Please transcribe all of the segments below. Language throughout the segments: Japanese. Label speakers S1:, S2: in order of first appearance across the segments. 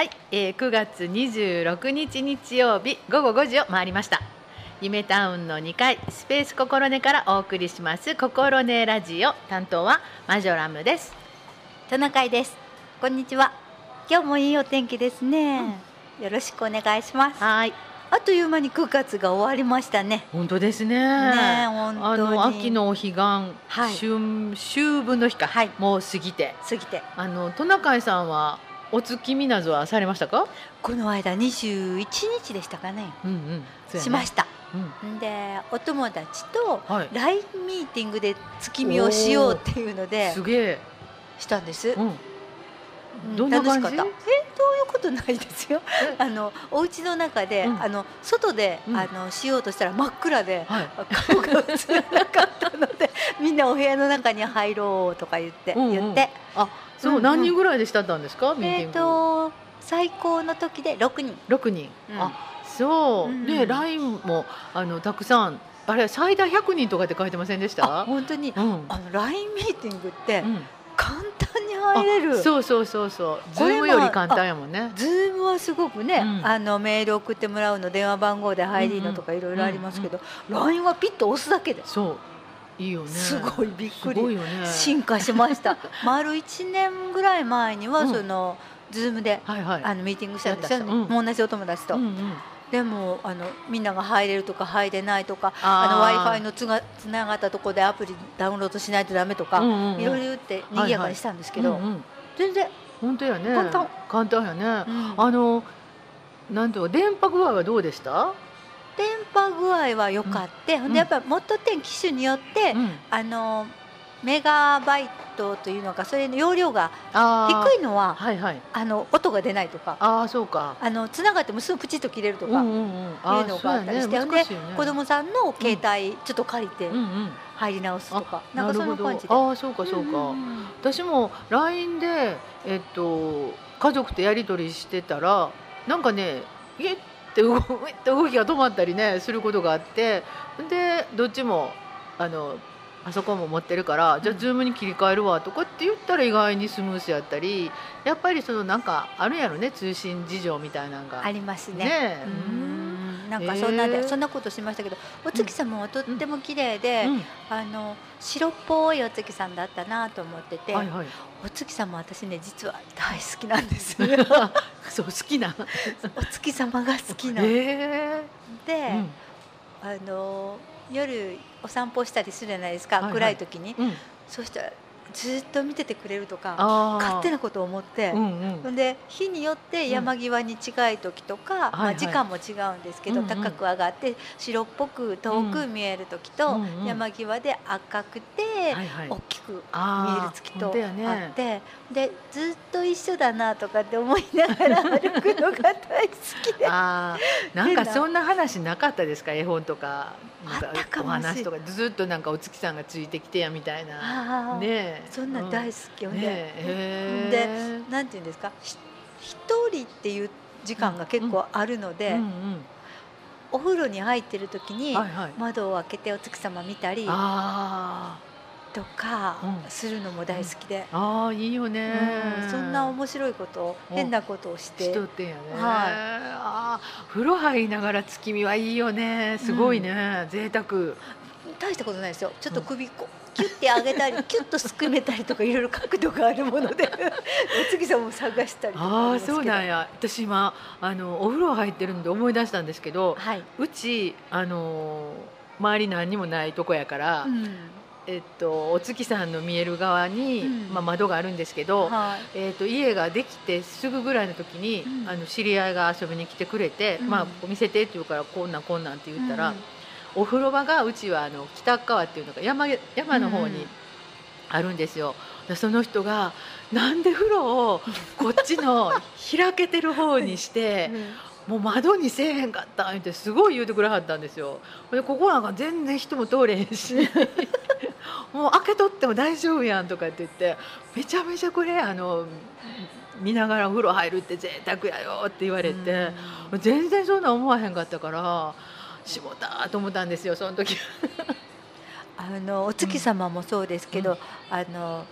S1: はい、えー、9月26日日曜日午後5時を回りました。夢タウンの2階スペースココロネからお送りしますココロネラジオ。担当はマジョラムです。
S2: トナカイです。こんにちは。今日もいいお天気ですね、よろしくお願いします。
S1: はい。
S2: あっという間に9月が終わりましたね。
S1: 本当ですね。
S2: ね本当に。
S1: あの秋のお彼岸、
S2: はい。
S1: 春秋分の日か、
S2: はい。
S1: もう過ぎて。
S2: 過ぎて。
S1: あのトナカイさんはお月見などはされましたか？
S2: この間21日でしたかね。
S1: うんうん。ね。
S2: しました。
S1: うん。
S2: でお友達と
S1: はい。
S2: LINE ミーティングで月見をしようっていうのです
S1: げえ。
S2: したんです、
S1: うん
S2: うん。
S1: どんな感じ？
S2: 楽しかった。えどういうことないですよ。あのお家の中で、
S1: うん。
S2: あの外で、
S1: うん。
S2: あのしようとしたら真っ暗で
S1: はい。
S2: 顔が映らなかったので みんなお部屋の中に入ろうとか言って、
S1: うんうん。
S2: 言って。
S1: あそう、
S2: うんうん。
S1: 何人ぐらいでしたったんですか？ミーテ
S2: えっ、
S1: ィング、
S2: と最高の時で6人。
S1: 六人、
S2: うん。
S1: あそう、
S2: うん
S1: で LINE もあのたくさん。あれ最大100人とかって書いてませんでした？
S2: あ本当に。
S1: うん。
S2: あの LINE ミーティングって
S1: うん
S2: 簡単に入れる、
S1: あそうそうそうそう。ズームより簡単やもんね。
S2: ズームはすごくね、
S1: うん。
S2: あのメール送ってもらうの電話番号で入りのとかいろいろありますけど、LINE はピッと押すだけで。
S1: そう。いいよね。
S2: すごいびっくり。
S1: ね。
S2: 進化しました。丸1年ぐらい前には
S1: うん。
S2: その、ズームで
S1: はいはい。
S2: あのミーティングしたんですよ、
S1: やったうん。
S2: もう同じお友達と、
S1: うんうん
S2: でもあのみんなが入れるとか入れないとか w i f i のつがつながったところでアプリダウンロードしないとダメとか、いろいろ言って賑やかにしたんですけど、
S1: うんうん
S2: 全然、
S1: 本当やね。
S2: 簡単。
S1: 簡単やね、
S2: うん。
S1: あのなんていうの電波具合はどうでした、
S2: 電波具合は良かって、ほんでやっぱりモッド10機種によって、
S1: うん、
S2: あのメガバイトというのかそれの容量が低いのは
S1: はいはい
S2: あの音が出ないとか
S1: ああそうか
S2: あのつながってもすぐプチッと切れるとか、
S1: うんうん
S2: いうのがあったりして
S1: そうやねしね
S2: 子供さんの携帯ちょっと借りて
S1: うんうん
S2: 入り直すとか、なんかそんな感じで。
S1: ああそうかそうか、
S2: んん
S1: 私も LINE でえっと家族とやり取りしてたらなんかねイエって動いって動きが止まったりねすることがあってでどっちもあのパソコンも持ってるからじゃあ
S2: うん
S1: ズームに切り替えるわとかって言ったら意外にスムースやったりやっぱりそのなんかあるやろね通信事情みたいなのが
S2: ありますね。
S1: ねえ。
S2: うん。なんかそんなで、
S1: へえ。
S2: そんなことしましたけどお月様はとっても綺麗で、
S1: うん。
S2: あの白っぽいお月さんだったなと思ってて、
S1: はいはい。
S2: お月様私ね実は大好きなんです。
S1: そう好きな。
S2: お月様が好きな。ん
S1: へ
S2: で、
S1: えうん。
S2: あの夜お散歩したりするじゃないですか、
S1: はいはい。
S2: 暗い時に。
S1: うん。
S2: そしたらずっと見ててくれるとか勝手なことを思って、
S1: うんうん。
S2: で日によって山際に近い時とか、まあ、
S1: はい。はい
S2: 時間も違うんですけど、
S1: うんうん。
S2: 高く上がって白っぽく遠く見える時と、
S1: うん。うん
S2: 山際で赤くて、
S1: はいはい。
S2: 大きく見える月とあって、でずっと一緒だなとかって思いながら歩くのが大好きで。
S1: あーなんかそんな話なかったですか？絵本とかお話とか。ずっとなんかお月さんがついてきてやみたいな。ねえ。
S2: そんな大
S1: 好
S2: 好きよね。
S1: ねえ。
S2: で
S1: へえ
S2: なんていうんですか？ひ一人っていう時間が結構あるので、
S1: うんうん
S2: お風呂に入ってる時に窓を開けてお月様見たり
S1: あ
S2: とか
S1: うん。
S2: するのも大好きで、
S1: ーあーいいよね。
S2: うんそんな面白いこと
S1: お
S2: 変なことをして。
S1: しとってんやね、
S2: はい。
S1: あー風呂入りながら月見はいいよね。すごいね、贅沢。
S2: 大したことないですよ。ちょっと首こうキュッて上げたりキュッとすくめたりとかいろいろ角度があるもので。お月様を探したりとか
S1: あそうなんや。私今あのお風呂入ってるんで思い出したんですけど
S2: はい、
S1: うちあの周り何にもないとこやから、
S2: うん
S1: えっと、お月さんの見える側に、
S2: うん。
S1: まあ、窓があるんですけど、
S2: はい。
S1: えっと、家ができてすぐぐらいの時に、
S2: うん。
S1: あの知り合いが遊びに来てくれて「
S2: うん。
S1: まあ、見せて」って言うから「こんなんこんなん」って言ったら、
S2: うん。
S1: お風呂場がうちはあの北側っていうのが山山の方に
S2: うん。
S1: あるんですよ。でその人がなんで風呂をこっちの開けてる方にして もう窓にせえへんかったってすごい言うてくれはったんですよ。でここなんか全然人も通れへんし もう開けとっても大丈夫やんとかって言ってめちゃめちゃこれあの見ながらお風呂入るって贅沢やよって言われて、全然そんな思わへんかったからしもたと思ったんですよその時。
S2: あのお月様もそうですけど、
S1: うん
S2: あの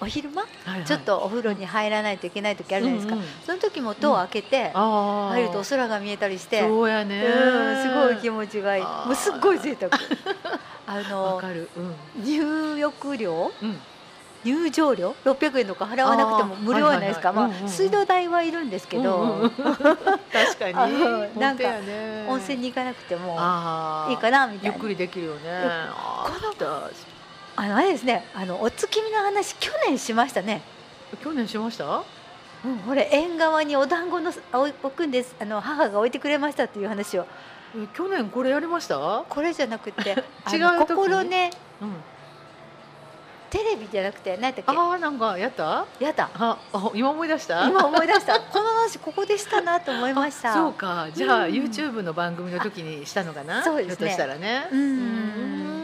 S2: お昼間？
S1: はいはい。
S2: ちょっとお風呂に入らないといけない時あるじゃないですか、
S1: うんうん
S2: その時も戸を開けて入るとお空が見えたりして、
S1: そうやね。
S2: うんすごい気持ちがいい。もうすっごい贅沢。あ
S1: わ
S2: の
S1: かる。うん。
S2: 入浴料？
S1: うん。
S2: 入場料？600円とか払わなくても無料じゃないですか、まあ
S1: はいはい。はいうんうんうん。
S2: 水道代はいるんですけど、
S1: うんうん 確かに。
S2: なんか
S1: ね
S2: 温泉に行かなくてもいいかなみたいな。
S1: ゆっくりできるよね。
S2: このあのあれですね。あのお月見の話去年しましたね。
S1: 去年しました？
S2: うん、これ縁側にお団子のあ置くんです。あの母が置いてくれましたっていう話を。
S1: え去年これやりました？
S2: これじゃなくてあ
S1: 違う
S2: 心ね
S1: うん。
S2: テレビじゃなくて何やったっけ？
S1: ああなんかやった？
S2: やだ
S1: ああ今思い出した？
S2: 今思い出した。この話ここでしたなと思いました。
S1: そうか。じゃあ、
S2: うん。
S1: YouTube の番組の時にしたのかな？
S2: そうですね。
S1: ひょっとしたらね。
S2: うん。
S1: うん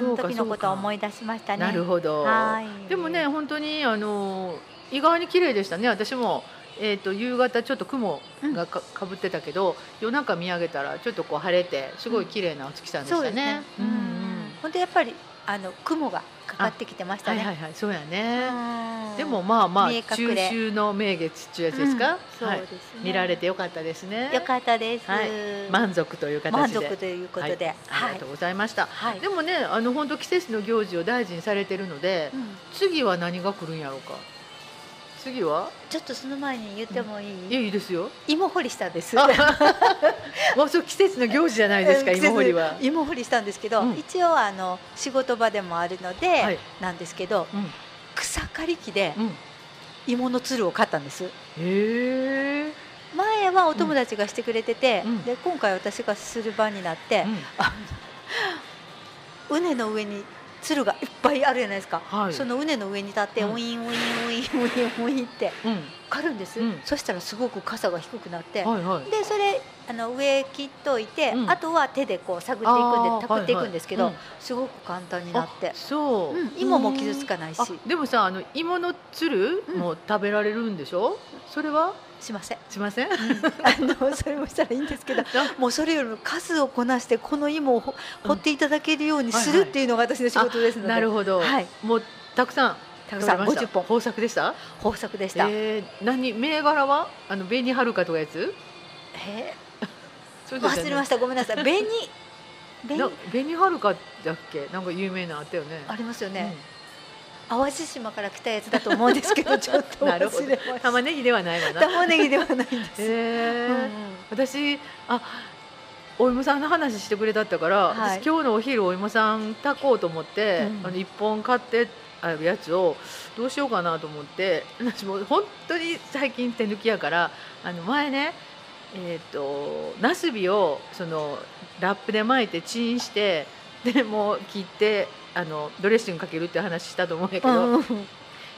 S2: その時のことを思
S1: い
S2: い出しましたね。
S1: なるほど。
S2: はい。
S1: でもね本当にあの意外に綺麗でしたね。私もえー、と夕方ちょっと雲がかかぶってたけど、夜中見上げたらちょっとこう晴れてすごい綺麗なお月さんでしたね。
S2: そうですね。
S1: うんうん。
S2: 本当やっぱりあの雲がかかってきてましたね。
S1: はいはいはいそうやね。
S2: うん
S1: でもまあまあ中秋の名月っていうやつですか、
S2: うんそう
S1: はい
S2: ですね。
S1: 見られてよかったですね。
S2: よかったです。
S1: はい満足という形で
S2: 満足ということで、
S1: はい、ありがとうございました。
S2: はい。
S1: でもねあの本当季節の行事を大事にされてるので、
S2: うん
S1: 次は何が来るんやろうか。次は？
S2: ちょっとその前に言ってもいい？
S1: いやいいですよ。
S2: 芋掘りしたんです。
S1: あもうそう季節の行事じゃないですか
S2: うん
S1: 芋掘りは。
S2: 芋掘りしたんですけど、
S1: うん
S2: 一応あの仕事場でもあるので、
S1: はい
S2: なんですけど
S1: うん
S2: 草刈り機で
S1: うん。
S2: 芋のつるを買ったんです。
S1: へえ。
S2: 前はお友達がしてくれてて、
S1: うん
S2: で今回私がする番になって、
S1: うん
S2: 畝の上につるがいっぱいあるじゃないですか、
S1: はい。
S2: その畝の上に立って、
S1: うん。
S2: ウィンウィンウィンウィンウィンって
S1: うん。
S2: 刈るんです、
S1: うん。
S2: そしたらすごくかさが低くなって、
S1: はいはい。
S2: でそれあの上切っといて、
S1: うん。
S2: あとは手でこう探っていくんでたくっていくんですけど、
S1: はいはい。
S2: すごく簡単になって。
S1: あ、そう、
S2: うん芋も傷つかないし。
S1: あでもさあの芋のつる
S2: うん。
S1: も食べられるんでしょ、それは？
S2: しません。
S1: しません？
S2: あのそれもしたらいいんですけどもうそれよりも数をこなしてこの芋をほ掘っていただけるようにするっていうのが私の仕事ですので、
S1: なるほど、
S2: はい。
S1: もうたくさん
S2: たくさん
S1: 取れました
S2: ？50本。
S1: 豊作でした？
S2: 豊作でした、
S1: えー、何？銘柄は？あの紅はるかとかやつ？
S2: えー 忘れま
S1: し
S2: した。ごめんなさい。紅紅。
S1: 紅はるかだっけ？なんか有名なのあったよね。
S2: ありますよね、淡路島から来たやつだと思うんですけど ちょっと
S1: なるほど。玉ねぎではないわな。
S2: 玉ねぎではないんです、
S1: えー。
S2: うん。うん
S1: 私あお芋さんの話してくれたったから、
S2: はい。
S1: 私今日のお昼お芋さん炊こうと思って、
S2: うん。
S1: あの一本買ってあるやつをどうしようかなと思って 私もう本当に最近手抜きやからあの前ねえっ、とナスビをそのラップで巻いてチンしてでもう切ってあのドレッシングかけるって話したと思うんやけど、
S2: うん。うん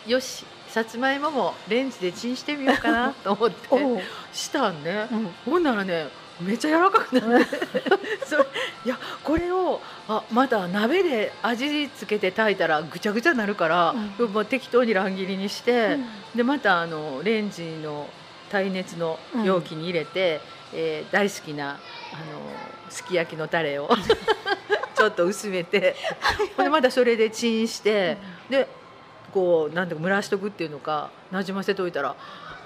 S1: よしさつまいももレンジでチンしてみようかなと思ってしたんね。
S2: うん。
S1: ほんならねめっちゃ柔らかくなって いやこれをあまた鍋で味付けて炊いたらぐちゃぐちゃになるから、
S2: うん。
S1: もう適当に乱切りにして、
S2: うん。
S1: でまたあのレンジの耐熱の容器に入れて、えー大好きなあのすき焼きのタレを ちょっと薄めて。ほんでまたそれでチンして、でこうなんていうか蒸らしとくっていうのかなじませといたら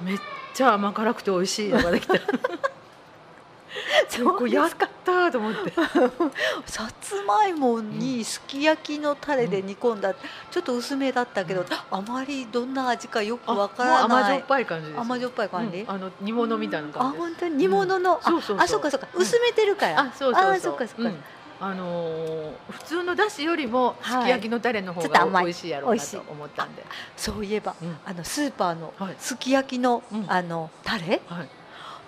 S1: めっちゃ甘辛くて美味しいのができた。
S2: そう
S1: やったと思って。
S2: さつまいもにすき焼きのタレで煮込んだ、ちょっと薄めだったけど、
S1: うん。
S2: あまりどんな味かよく
S1: あ
S2: わからない。
S1: 甘じょっぱい感じ。
S2: 甘じょっぱい感じ、
S1: うん。あの煮物みたいな
S2: あ
S1: 感じです。
S2: 本当に煮物の、
S1: そうそうそう。
S2: ああそうかそうか、
S1: うん
S2: 薄めてるから。
S1: あ、そうそうそう。
S2: あそっかそっか、
S1: うんあのー普通のだしよりもす
S2: はい。
S1: き焼きのタレの方が美味しいやろうなと思ったんで。
S2: そういえば
S1: うん。
S2: あのスーパーの
S1: はい。
S2: すき焼きの、
S1: うん。
S2: あのタレ？
S1: はい。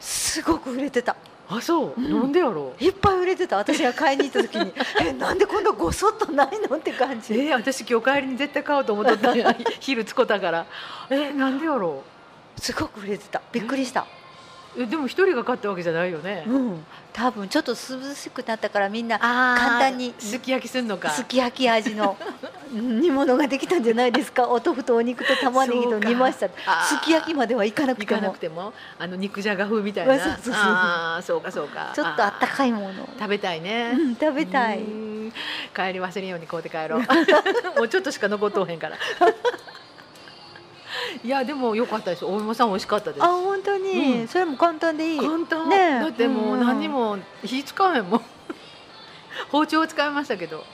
S2: すごく売れてた。
S1: あ、そう。
S2: うん。
S1: なんでやろう？
S2: いっぱい売れてた。私が買いに行った時に。えなんでこんなごそっとないの？って感じ。
S1: えー、私今日帰りに絶対買おうと思っとった 昼つこたから。えー、なんでやろ
S2: すごく売れてた。びっくりした。
S1: う。えでも一人が買ったわけじゃないよね。
S2: うん多分ちょっと涼しくなったからみんな簡単に
S1: すき焼きすんのか。
S2: すき焼き味の 煮物ができたんじゃないですか？お豆腐とお肉と玉ねぎと煮ましたすき焼きまではいかなくて
S1: 行かな
S2: も
S1: くても？あの肉じゃが風みたいな。
S2: そうそうそう
S1: ああ、そうかそうか。
S2: ちょっとあった
S1: い。
S2: かいものを
S1: 食べたいね。
S2: うん食べたい
S1: うん帰り忘れんように買うて帰ろう もうちょっとしか残っとうへんからいやでも良かったです。お芋さん美味しかったです。
S2: あ本当に、
S1: うん。
S2: それも簡単でいい。
S1: 簡単、
S2: ねえ。
S1: だってもう何にも火使わへんもん。包丁を使いましたけど、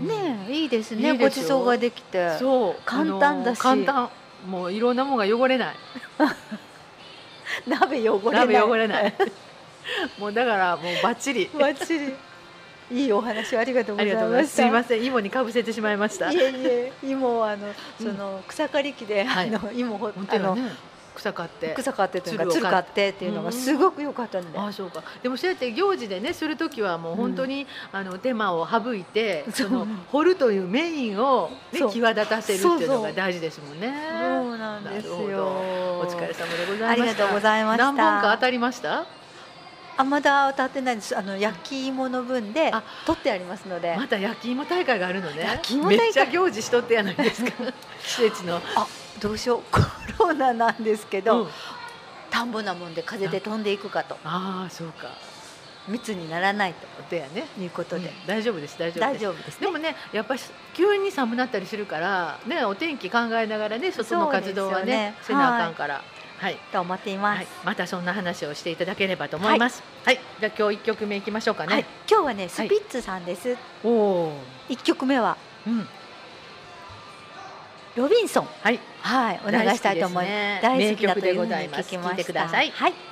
S1: うん。
S2: ねえいいですね。
S1: いいで
S2: ごちそうができて。
S1: そう。
S2: 簡単だし。
S1: 簡単。もういろんなものが汚れない。
S2: 鍋汚れない。
S1: 鍋汚れない。もうだからもうバッチリ。
S2: バッチリいいお話ありがとうござい
S1: ますす
S2: ました
S1: いません。芋にかぶせてしまいました。
S2: いえいえ。芋はあのその草刈り機で、
S1: はい。
S2: あの芋ほあの
S1: 草買って
S2: 草刈ってというか
S1: つるを
S2: つる買ってっていうのがすごく良かったんで、
S1: ああそうか。でもそうやって行事でねする時はもう本当に、あの手間を省いて
S2: そ
S1: の掘るというメインを、ね際立たせるっていうのが大事ですもんね。
S2: そうなんですよ。
S1: お疲れ様でございました。
S2: ありがとうございました。
S1: 何本か当たりました？
S2: あまだ当たってないです。あの焼き芋の分で
S1: あ
S2: 取ってありますので。
S1: また焼き芋大会があるのね。
S2: 焼き芋大会。
S1: めっちゃ行事しとってやないですか？季節の、
S2: あどうしよう。コロナなんですけど、
S1: うん。
S2: 田んぼなもんで風で飛んでいくかと。
S1: ああそうか。
S2: 密にならない
S1: だよね。
S2: ということで、
S1: うん。大丈夫です大丈夫
S2: 大
S1: です。
S2: 丈夫ですね。
S1: でもねやっぱり急に寒なったりするからねお天気考えながらね外の活動は
S2: ね
S1: ね。せなあかんから。はい、
S2: と思っています、
S1: はい、またそんな話をしていただければと思います。はい、じゃあ今日一曲目いきましょうか
S2: はい。
S1: ね、
S2: 今日はねスピッツさんです、
S1: おお
S2: 一曲目は
S1: うん。
S2: ロビンソン。
S1: はい。
S2: はい。お願いしたいと思います。
S1: 大
S2: 大好きだというふうに聞きました。
S1: 聞いてください。
S2: はい「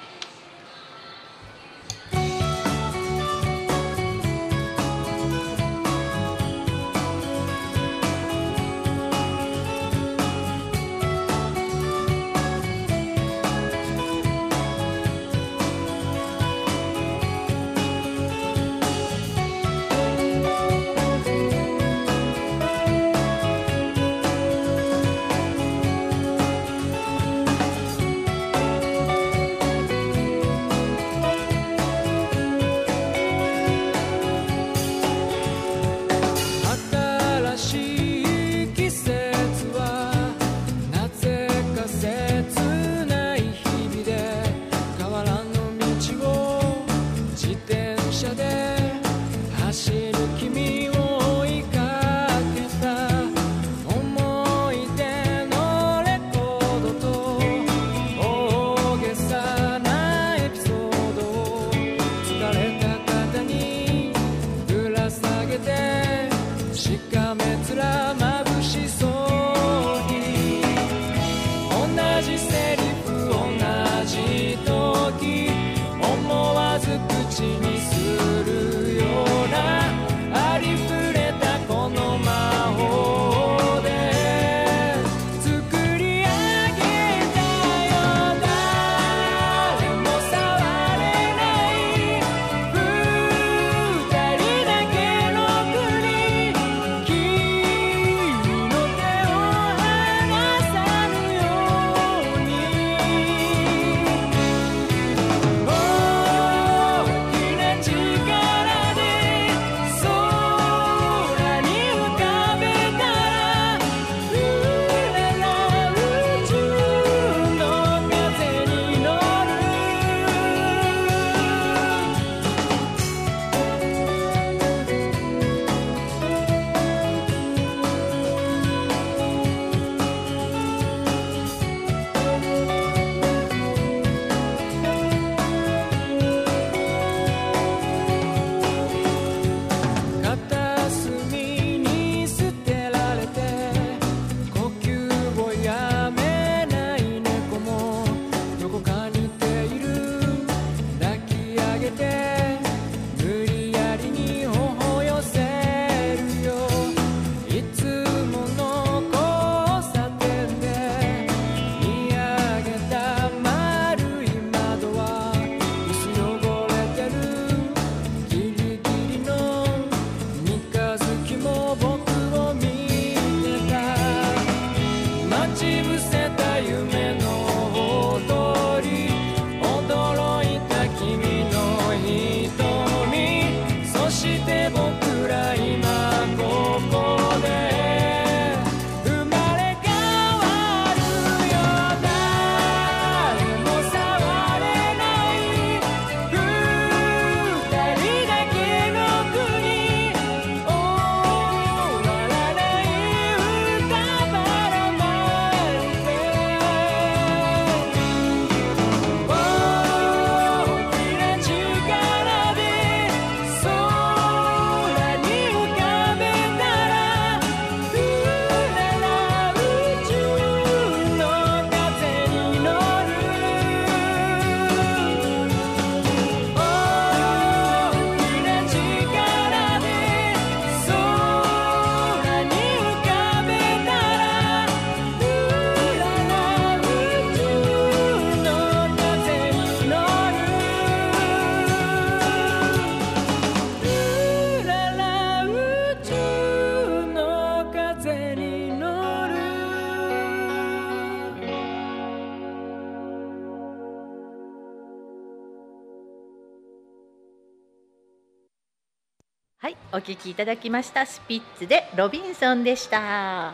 S1: はい、お聞きいただきましたスピッツでロビンソンでした。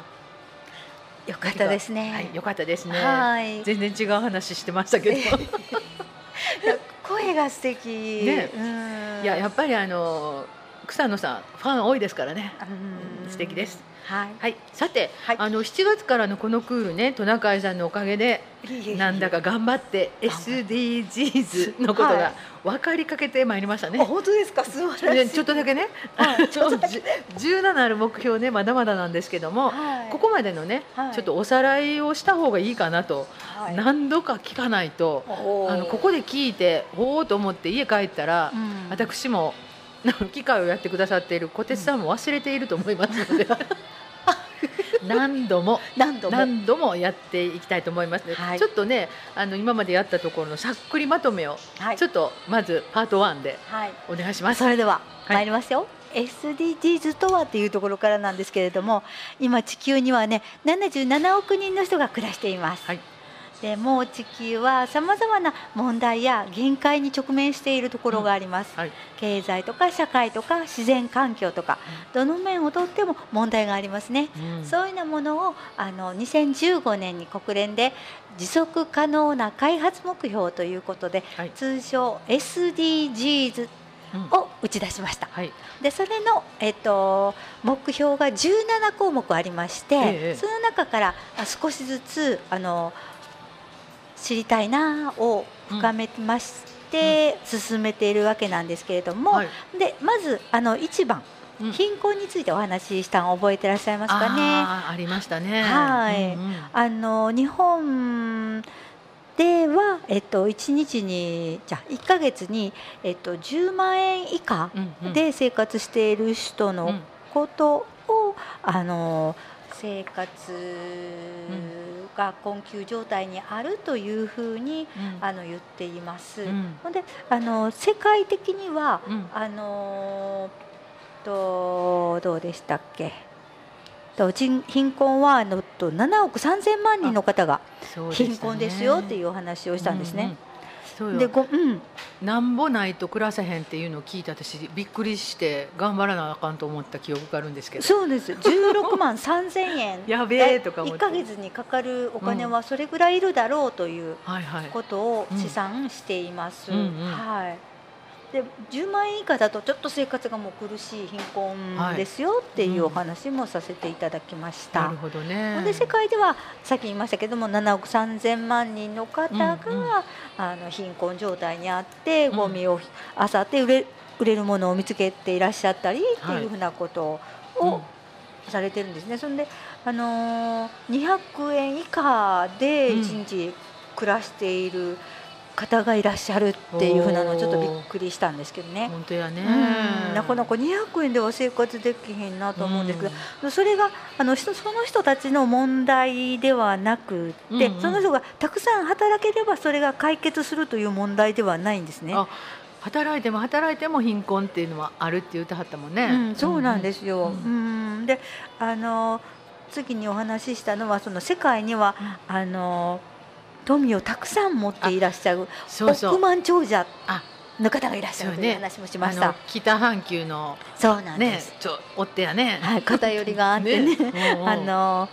S2: よかったですね。
S1: はい、よかったですね。
S2: はい
S1: 全然違う話してましたけど。
S2: 声が素敵。
S1: ね
S2: うん
S1: いや、やっぱりあの草野さんファン多いですからね。
S2: うん
S1: 素敵です。
S2: はい。
S1: はい、さて、
S2: はい。
S1: あの7月からのこのクールね、トナカイさんのおかげでなんだか頑張って SDGs のこと
S2: は
S1: が
S2: い。
S1: 分かりかけてまいりましたね。
S2: あ本当ですか？素晴らしい。
S1: ねちょっとだけね、
S2: はい。
S1: ちょっとじ17ある目標ねまだまだなんですけども、
S2: はい。
S1: ここまでのね、
S2: はい。
S1: ちょっとおさらいをした方がいいかなと、
S2: はい。
S1: 何度か聞かないと、あのここで聞いておおと思って家帰ったら、
S2: うん。
S1: 私も機械をやってくださっている小鉄さんも忘れていると思いますので、何度も
S2: 何度も。
S1: 何度もやっていきたいと思います
S2: はい
S1: ちょっとねあの今までやったところのさっくりまとめを、
S2: はい
S1: ちょっとまずパート1で
S2: はい。
S1: お願いします。
S2: それでは
S1: はい
S2: 参りますよ。SDGs とはっていうところからなんですけれども今地球にはね77億人の人が暮らしています、
S1: はい
S2: でもう地球はさまざまな問題や限界に直面しているところがあります、
S1: はい。
S2: 経済とか社会とか自然環境とか。どの面をとっても問題がありますね、
S1: うん。
S2: そういうようなものをあの2015年に国連で持続可能な開発目標ということで、
S1: はい。
S2: 通称 SDGs
S1: うん。
S2: を打ち出しました。
S1: はい。
S2: でそれの、えっと、目標が17項目ありまして、
S1: ええ。
S2: その中からあ少しずつあの知りたいなを深めまして、進めているわけなんですけれども、
S1: はい。
S2: でまずあの1番、
S1: うん。
S2: 貧困についてお話ししたの覚えてらっしゃいますかね。
S1: ありましたね。
S2: はい。
S1: うんうん。
S2: あの日本では、えっと、1日にじゃあ1ヶ月に、えっと、10万円以下
S1: うんうん。
S2: で生活している人の
S1: うん。
S2: ことを、あの生活が困窮状態にあるというふうに
S1: うん
S2: あの言っています。
S1: うん
S2: ほんであの世界的には
S1: うん
S2: あのとどうでしたっけと人貧困はあのと7億3000万人の方が貧困ですよっていうお話をしたんですね。
S1: うんうん
S2: でごうん、
S1: なんぼないと暮らせへんっていうのを聞いて私びっくりして頑張らなあかんと思った記憶があるんですけど。
S2: そうです。16万3000円。
S1: やべえとか思っ
S2: 1
S1: て
S2: ヶ月にかかるお金はそれぐらいいるだろうという
S1: はいはい。
S2: ことを試算しています。はいで10万円以下だとちょっと生活がもう苦しい貧困ですよっていうお話もさせていただきました。
S1: なるほどね。
S2: で世界ではさっき言いましたけども7億3000万人の方が、
S1: うんうん。
S2: あの貧困状態にあって
S1: うん。
S2: ゴミを漁って売れ売れるものを見つけていらっしゃったりって
S1: はい
S2: いうふうなこと
S1: うん
S2: をされてるんですね。そんで、あのー200円以下で
S1: うん。
S2: 1日暮らしている方がいらっしゃるっていうふうなのちょっとびっくりしたんですけどね。
S1: 本当やね。
S2: うん。なかなか200円では生活できへんなと思うんですけど、それがあの人その人たちの問題ではなくて、
S1: うんうん。
S2: その人がたくさん働ければそれが解決するという問題ではないんですね。
S1: あ働いても働いても貧困っていうのはあるって言ってはったもんね、
S2: うん、そうなんですよ。
S1: う
S2: うん。んであの次にお話ししたのはその世界には、あの富をたくさん持っていらっしゃる億万長者
S1: あ
S2: の方がいらっしゃるという話もしました。
S1: あの北半球の
S2: そうなんで
S1: ね
S2: す。
S1: ちょ追ってやね。
S2: はい、偏りがあってね。
S1: うんう。ん
S2: あの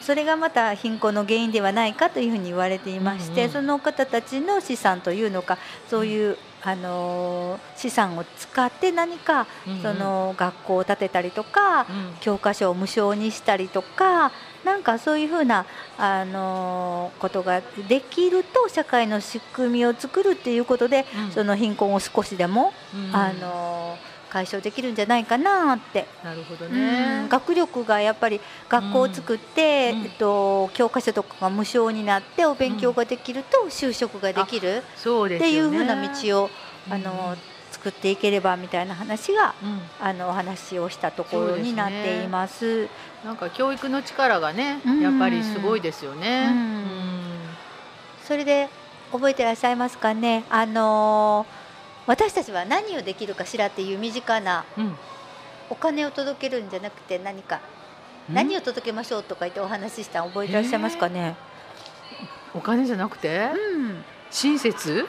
S2: それがまた貧困の原因ではないかというふうに言われていまして、
S1: うんうん。
S2: その方たちの資産というのかそういう、あの資産を使って何か、
S1: うんうん。
S2: その学校を建てたりとか、
S1: うん。
S2: 教科書を無償にしたりとかなんかそういうふうな、あのことができると社会の仕組みを作るっていうことで、
S1: うん。
S2: その貧困を少しでも、
S1: うん。
S2: あの解消できるんじゃないかなって。
S1: なるほど
S2: う
S1: ね
S2: ん。学力がやっぱり学校を作って、
S1: うん。
S2: えっと、教科書とかが無償になってお勉強ができると就職ができる
S1: そうです
S2: っていうふうな道をあの作っていければみたいな話が
S1: うん。
S2: あのお話をしたところになっています。
S1: なんか教育の力がね
S2: うん。
S1: やっぱりすごいですよね。
S2: うん。それで覚えてらっしゃいますかね？あの私たちは何をできるかしらっていう身近な
S1: うん。うん
S2: お金を届けるんじゃなくて何か何を届けましょうとか言ってお話ししたの覚えてらっしゃいますかね、
S1: お金じゃなくて？
S2: うん、
S1: 親切？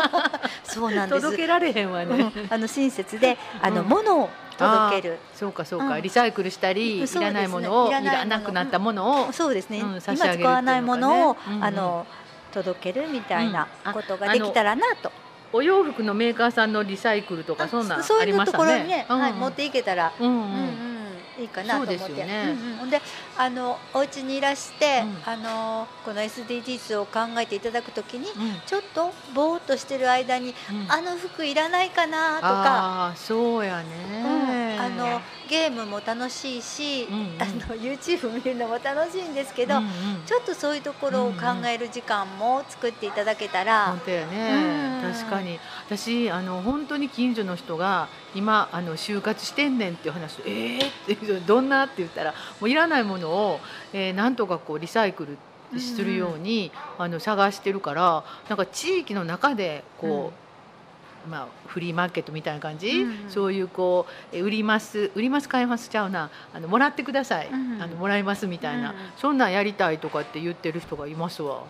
S2: そうなんです。
S1: 届けられへんわね、
S2: うん。あの親切であの、
S1: うん。
S2: 物を届ける。
S1: そうかそうか、
S2: うん。
S1: リサイクルしたり、いらないものをい
S2: いらな
S1: くなったものを、
S2: そうですね、
S1: うん差
S2: 今使わないものを、
S1: うんうん。
S2: あの届けるみたいなことができたらなと、
S1: お洋服のメーカーさんのリサイクルとかそんなん
S2: そういうと
S1: ありましたね。
S2: ころにね、
S1: うんうん
S2: はい、持っていけたら、
S1: うんうん。
S2: うんうんいいかなと思って。
S1: ね。
S2: うんうん。ほんであのお家にいらして、
S1: うん。
S2: あのこの SDGs を考えていただくときに
S1: うん。
S2: ちょっとぼーっとしてる間に、
S1: うん。
S2: あの服いらないかなとか、
S1: あーそうや
S2: うん。
S1: ね、
S2: あのゲームも楽しいし、
S1: うんうん。
S2: あの YouTube 見るのも楽しいんですけど、
S1: うんうん。
S2: ちょっとそういうところを考える時間も作っていただけたら、
S1: 本当やね、
S2: うん。
S1: 確かに。私あの本当に近所の人が今あの就活してんねんっていう話えー、ってどんなって言ったらもういらないものを、えーなんとかこうリサイクルするように、あの探してるからなんか地域の中でこう、まあ、フリーマーケットみたいな感じ、
S2: うん
S1: そういうこうえ売ります売ります買いますちゃうなあのもらってください、
S2: うん
S1: あのもらいますみたいな、
S2: うん。
S1: そんなんやりたいとかって言ってる人がいますわ。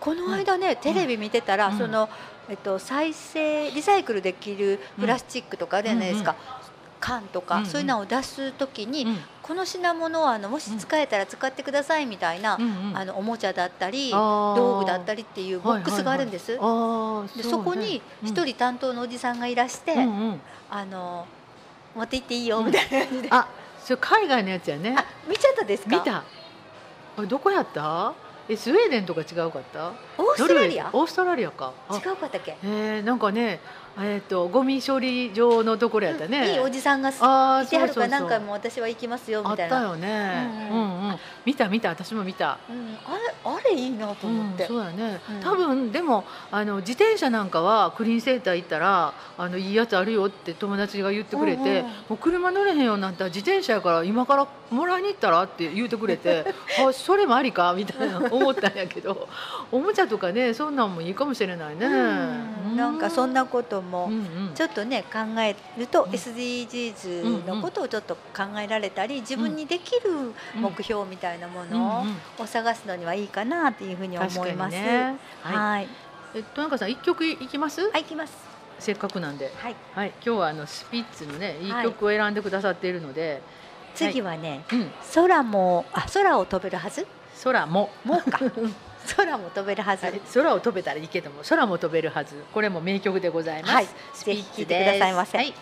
S2: この間ね、テレビ見てたら、
S1: うん。
S2: その、えっと、再生リサイクルできるプラスチックとかあるじゃないですか、缶とか、
S1: うんうん。
S2: そういうのを出す時に、
S1: うん。
S2: この品物はあのもし使えたら使ってくださいみたいな、
S1: うんうん。
S2: あのおもちゃだったり道具だったりっていうボックスがあるんです。
S1: はいはい。はい、
S2: でそこに一人担当のおじさんがいらして、
S1: うんうん。うん
S2: あの持って行っていいよみたいな感じで、
S1: あそれ海外のやつやね。
S2: あ見ちゃったですか？
S1: 見た。あれどこやった？えスウェーデンとか違うかった？
S2: オーストラリア？
S1: オーストラリアか。あ。
S2: 違うかったっけ、
S1: えー、なんかねえっ、とゴミ処理場のところやったね、
S2: いいおじさんが
S1: あー
S2: いてはるから何回も私は行きますよ
S1: あ
S2: みいな。
S1: ったたよね、
S2: う
S1: うんんうん。見た見た私も見た。
S2: うん、あれあれいいなと思って、
S1: うん、そうやね、
S2: うん。
S1: 多分でもあの自転車なんかはクリーンセーター行ったらあのいいやつあるよって友達が言ってくれて、
S2: うんうん。
S1: もう車乗れへんようになったら自転車やから今からもらいに行ったらって言うてくれて あそれもありかみたいな思ったんやけどおもちゃとかねそんなんもいいかもしれないね、
S2: うん。なんかそんなこと
S1: んうん。
S2: ちょっとね考えると
S1: うん。
S2: SDGs のことをちょっと考えられたり自分にできる目標みたいなも
S1: うん
S2: の
S1: うん。
S2: を探すのにはいいかなっていうふうに思います。
S1: にね。はい、
S2: はい、
S1: えっとなんかさん一曲いきます、
S2: はい、行きます。
S1: せっかくなんで。
S2: はい、
S1: はい。今日はあのスピッツのねい。い
S2: はい
S1: 曲を選んでくださっているので、
S2: 次はね、
S1: うん。
S2: 空もあ空を飛べるはず？
S1: 空も。
S2: もうか 空も飛べるはず。
S1: はい。空を飛べたらいいけども空も飛べるはず。これも名曲でございます、
S2: はい。ぜひ聴いてくださいませ。
S1: はい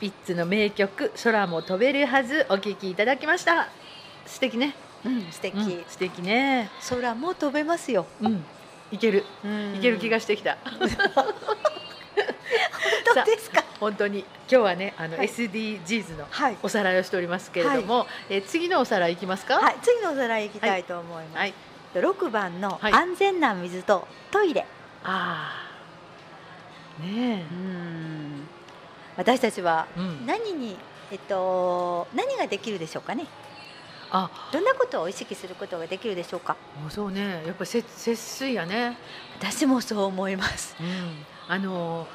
S1: ピッツの名曲「空も飛べるはず」お聴きいただきました。素敵ね、
S2: うん、素敵、
S1: うん素敵ね。
S2: 空も飛べますよ。
S1: うん。いける。いける気が
S2: し
S1: してきた。
S2: 本当ですか？
S1: 本当に。今日はねあの、
S2: はい。
S1: SDGs の
S2: はい。
S1: おさらいをしておりますけれども、えー次のおさらいいきますか？
S2: はい、次のおさらい行きたいと思います。
S1: はい。
S2: 六番の
S1: はい。
S2: 安全な水とトイレ。
S1: ああね
S2: うん。私たちは
S1: え、うん、
S2: 何にえっと何ができるでしょうかね？
S1: あ。
S2: どんなことを意識することができるでしょうか？
S1: もうそうね。やっぱり節節水やね。
S2: 私もそう思います。
S1: うん、あの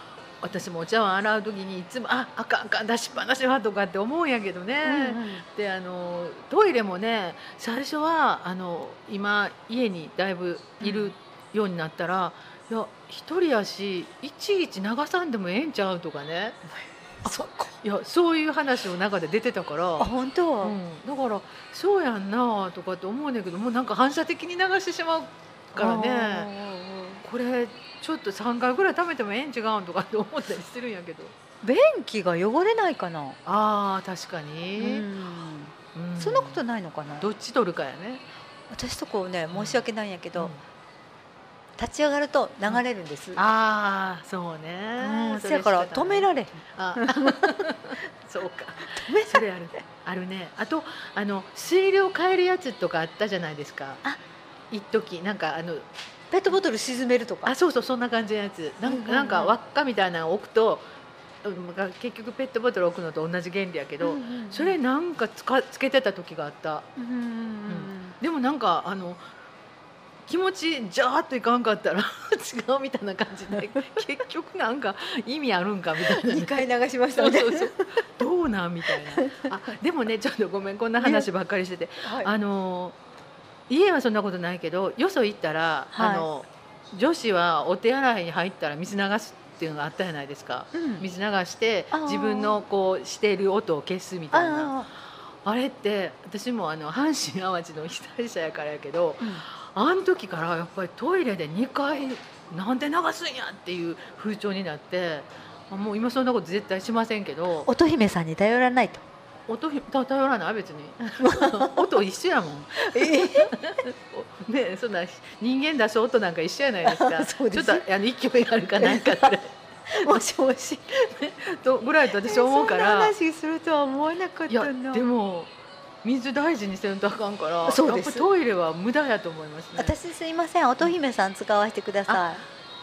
S1: 私もお茶碗洗う時にいつもああかんあかん出しっぱなしはとかって思うんやけどね、であのトイレもね最初はあの今家にだいぶいるようになったら、いや一人やしいちいち流さんでもええんちゃうとかね。
S2: あ、そ。
S1: いやそういう話の中で出てたから。
S2: あ、本当？
S1: うん、だからそうやんなとかって思うねんだけどもうなんか反射的に流してしまうからねこれちょっと3回ぐらい食べてもええん違うんとかって思ったりするんやけど
S2: 便器が汚れないかな？
S1: あー確か
S2: う
S1: に、
S2: ん。
S1: うん
S2: そんなことないのかな？
S1: どっち取るかやね
S2: 私とこね申し訳ないんやけど、
S1: うん
S2: 立ち上がると流れるんです。
S1: ああそうね。
S2: うん、そやから止められ。
S1: あ。そうか。
S2: 止め
S1: それある。あるね。あとあの水量変えるやつとかあったじゃないですか。
S2: あ。
S1: 一時なんかあの
S2: ペットボトル沈めるとか。
S1: あそうそうそんな感じのやつ。なんか,、
S2: うんうんうん。
S1: なんか輪っかみたいなの置くとうん結局ペットボトル置くのと同じ原理やけど、
S2: うんうんうん。
S1: それなんかつかつけてた時があった。
S2: うんうん。うん。
S1: でもなんかあの気持ちジャーっといかんかったら 違うみたいな感じで結局なんか意味あるんかみたいな、
S2: うん。二回流しました
S1: どうなんみたいな。あでもねちょっとごめんこんな話ばっかりしてて、
S2: はい。
S1: あの家はそんなことないけどよそ行ったら、
S2: はい。
S1: あの女子はお手洗いに入ったら水流すっていうのがあったじゃないですか。
S2: うん。
S1: 水流して自分のこうしている音を消すみたいな。
S2: あ
S1: あれって私もあの阪神・淡路の被災者やからやけど
S2: ーうん
S1: あの時からやっぱりトイレで2回なんで流すんやっていう風潮になってあもう今そんなこと絶対しませんけど。
S2: 乙姫さんに頼らないと。
S1: 音頼らない？別に。音一緒やもん。
S2: え
S1: ねそんな人間出す音なんか一緒やないですか。ちょっとあの勢いあるかないかって。
S2: もしもし。
S1: とぐらいと私は思うから。
S2: そんな話するとは思わなかっ
S1: いや
S2: たな。
S1: でも水大事にせんとあかんから
S2: そうです
S1: トイレは無駄やと思いますね
S2: 私すいません乙姫さん使わせてください。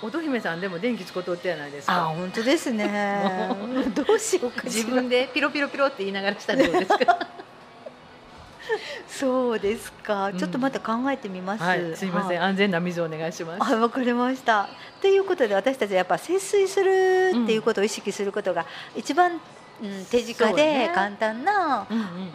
S1: 乙姫さんでも電気つことってやないです
S2: あ
S1: か
S2: 本当ですね。どうしようか
S1: 自分でピロピロピロって言いながらしたらどうですか？
S2: そうですか。
S1: うん
S2: ちょっとまた考えてみます。
S1: はいすいません、
S2: はい
S1: 安全な水をお願いします
S2: はい、わかりました。ということで私たちはやっぱ節水するっていうことを意識することが一番、うん、手近で
S1: ね。
S2: 簡単な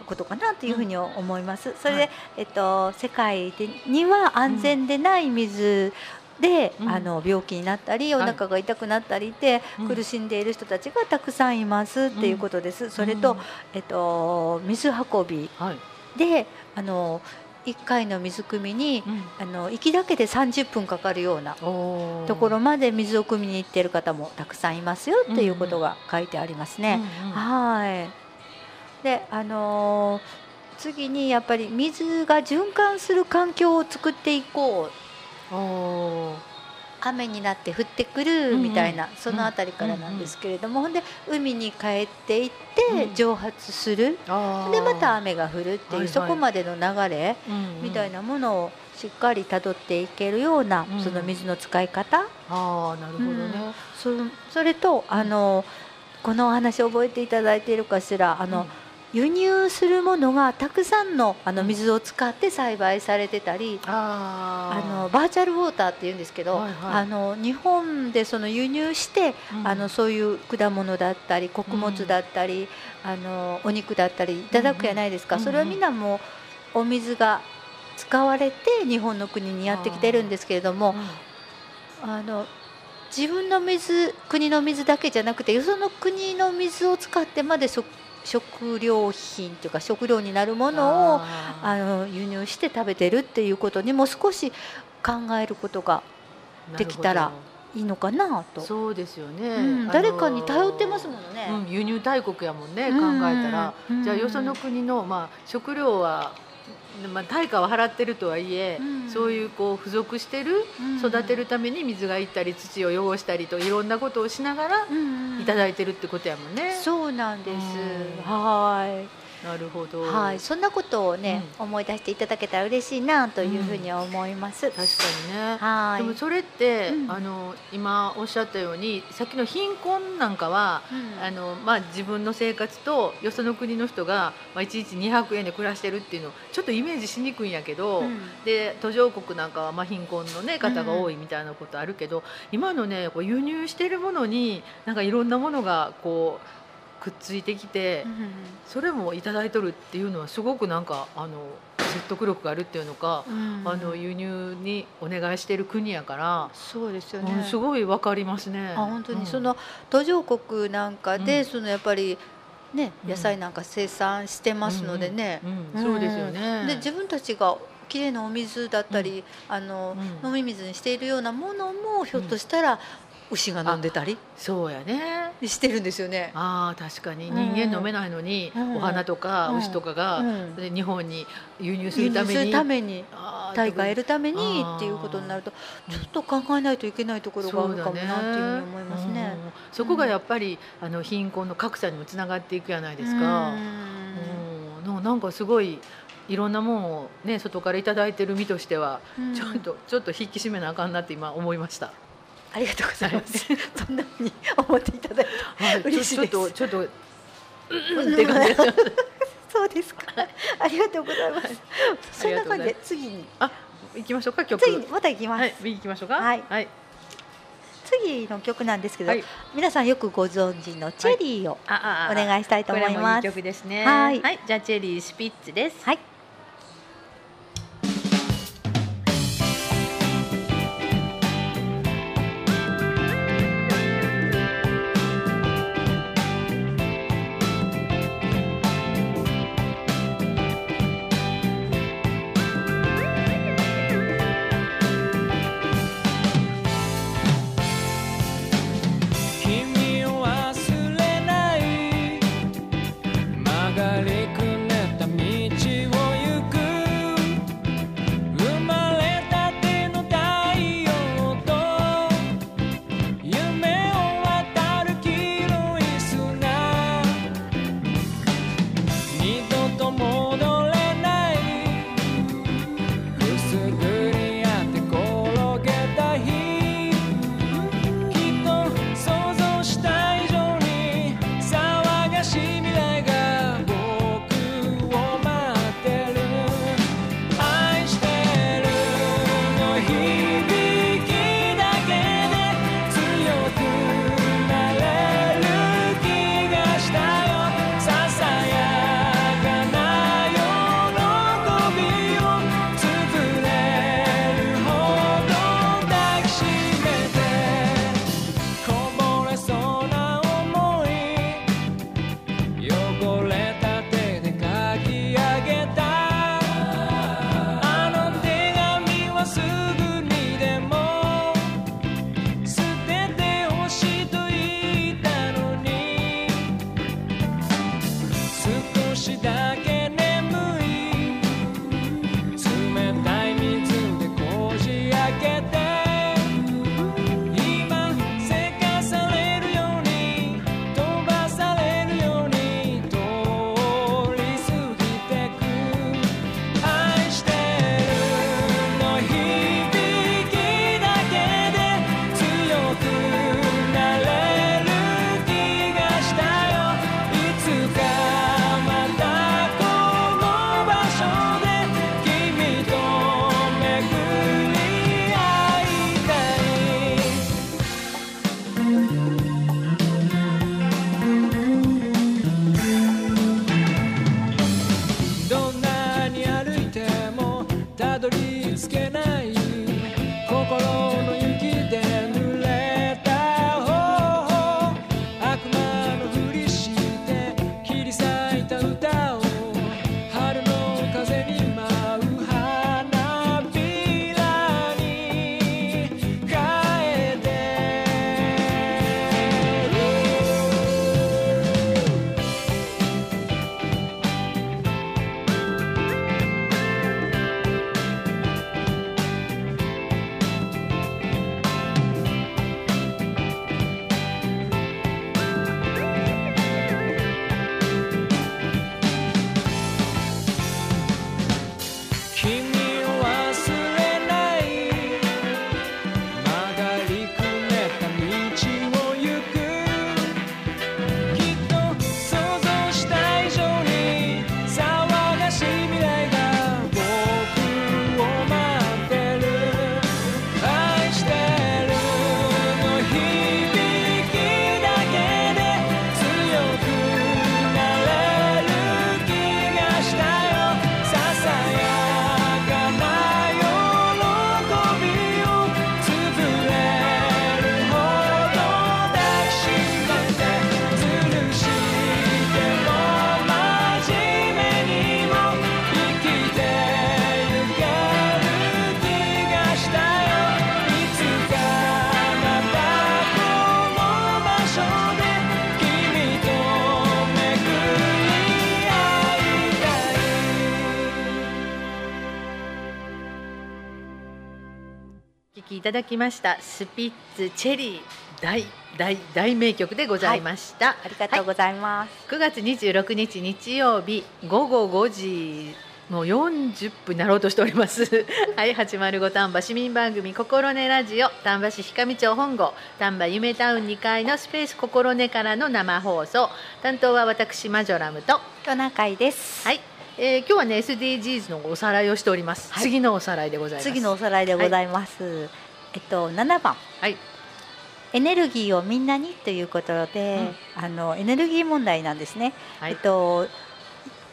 S2: ことかなというふうに思います。それで、
S1: はい。
S2: えっと世界でには安全でない水で、
S1: うん。
S2: あの病気になったりお
S1: はい。
S2: 腹が痛くなったりで、
S1: うん。
S2: 苦しんでいる人たちがたくさんいますっていうことです。それと、
S1: うん。
S2: えっと水運び
S1: はい、
S2: であの1回の水汲みにあの行きだけで30分かかるようなところまで水を汲みに行っている方もたくさんいますよっていうことが書いてありますね。
S1: うんうん
S2: はい。であのー次にやっぱり水が循環する環境を作っていこう雨になって降ってくるみたいな、そのあたりからなんですけれども、ほんで海に帰っていって
S1: うん。
S2: 蒸発する、でまた雨が降るっていう、そこまでの流れみたいなものをしっかりたどっていけるような、
S1: うん。
S2: その水の使い方。
S1: ああなるほどね、
S2: そそれとあのこのお話覚えていただいているかしらあの、
S1: うん
S2: 輸入するものがたくさんのあの水を使って栽培されてたり、
S1: あ
S2: あのバーチャルウォーターっていうんですけど、
S1: はいはい。
S2: あの日本でその輸入して、
S1: うん。
S2: あのそういう果物だったり穀物だったり、あのお肉だったりいただくやないですか、
S1: うんうん
S2: それはみんなもうお水が使われて日本の国にやってきてるんですけれども、あの自分の水国の水だけじゃなくてよその国の水を使ってまで食食料品というか食料になるものを
S1: あ
S2: あの輸入して食べてるっていうことにも少し考えることが
S1: ー
S2: できたら
S3: いいのかなと、
S1: そうですよね、
S3: うん誰かに頼ってますものね。
S1: うん、輸入大国やもんね、
S3: うん
S1: 考えたら、
S3: うん。
S1: じゃあよその国の、まあ、食料は、まあ、対価は払ってるとはいえ、
S3: うん
S1: そういうこう付属してる
S3: うん
S1: 育てるために水がいったり土を汚したりといろんなことをしながら
S3: うん
S1: いただいてるってことやもんね。
S3: そうなんです。
S1: うん
S3: はい。
S1: なるほど、
S3: はい、そんなことをね、思い出していただけたら嬉しいなというふうに思います。
S1: 確かにね。
S3: はい。
S1: でもそれって、
S3: うん
S1: あの今おっしゃったようにさっきの貧困なんかは、
S3: うん
S1: あのまあ、自分の生活とよその国の人が、まあ、1日200円で暮らしてるっていうのちょっとイメージしにくいんやけど、
S3: うん
S1: で途上国なんかはまあ貧困の、ね、方が多いみたいなことあるけど、今のねこう輸入してるものになんかいろんなものがこうくっついてきて、
S3: うん
S1: それもいただいとるっていうのはすごくなんかあの説得力があるっていうのか、
S3: うん
S1: あの輸入にお願いしてる国やから、
S3: そうですよ
S1: うん
S3: ね。
S1: すごいわかりますね。
S3: あ本当に、
S1: うん。
S3: その途上国なんかで、
S1: うん。
S3: そのやっぱりね
S1: うん。
S3: 野菜なんか生産してますのでね、
S1: うんそうですよね。
S3: で自分たちがきれいなお水だったり、あの
S1: うん。
S3: 飲み水にしているようなものもひょっとしたら牛が飲んでたり？
S1: そうやね。
S3: してるんですよね。
S1: ああ確かに。
S3: うん。
S1: 人間飲めないのに、
S3: うん。
S1: お花とか
S3: うん。
S1: 牛とかが、
S3: うん。
S1: で日本に輸入す
S3: 輸
S1: るために
S3: 入するために対価得るためにっていうことになるとちょっと考えないといけないところがあるかもなっていうふうに思いますね。
S1: うん。そこがやっぱりあの貧困の格差にもつながっていくじゃないですか。
S3: うん。
S1: うん。ななんかすごいいろんなもんをね外からいただいてる身としては、
S3: うん。
S1: ちょっとちょっと引き締めなあかんなって今思いました。
S3: ありがとうございます。そんなふうに思っていただいて。
S1: はい、
S3: 嬉しいです
S1: ちょっとちょっと
S3: そうですか。ありがとうございます。そんな感じで次に
S1: あ行きましょうか曲。
S3: 次にまた行きます。
S1: はい次行きましょうか。
S3: はい
S1: はい。
S3: 次の曲なんですけど、
S1: はい
S3: 皆さんよくご存知のチェリーを
S1: あ
S3: お願いしたいと思い
S1: これもいい
S3: ます。
S1: 曲ですね。
S3: はい
S1: じゃあチェリースピッツです。
S3: はい。
S4: ただきま
S1: したスピッツチェリー大大大名曲でございました、
S2: ありがとうございます。
S1: 9月26日日曜日午後5時もう40分になろうとしております。はい805丹波市民番組心根ラジオ丹波市氷上町本郷丹波夢タウン2階のスペース心根からの生放送。担当は私マジョラムと。
S2: トナカイです。
S1: はい、えー今日はね SDGs のおさらいをしております、
S2: はい。
S1: 次のおさらいでございます。
S2: 次のおさらいでございます。えっと7番。
S1: はい。
S2: エネルギーをみんなにということで、あのエネルギー問題なんですね。
S1: はい。
S2: えっと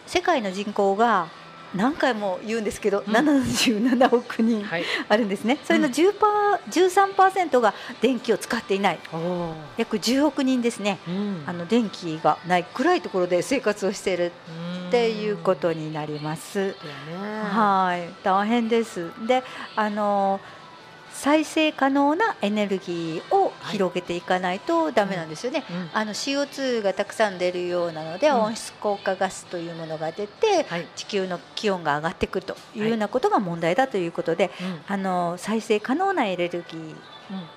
S2: 世界の人口が何回も言うんですけど、
S1: うん。
S2: 77億人
S1: はい。
S2: あるんですね。それの10パー13%が電気を使っていない。約10億人ですね。
S1: うん。
S2: あの電気がない暗いところで生活をしている。っていうことになります。はい、大変です。で、あの再生可能なエネルギーを広げていかないとダメなんですよね。
S1: うん
S2: あの CO2 がたくさん出るようなので、
S1: うん。
S2: 温室効果ガスというものが出て
S1: はい。
S2: 地球の気温が上がってくるという
S1: はい
S2: ようなことが問題だということで、
S1: うん。
S2: あの再生可能なエネルギー
S1: うん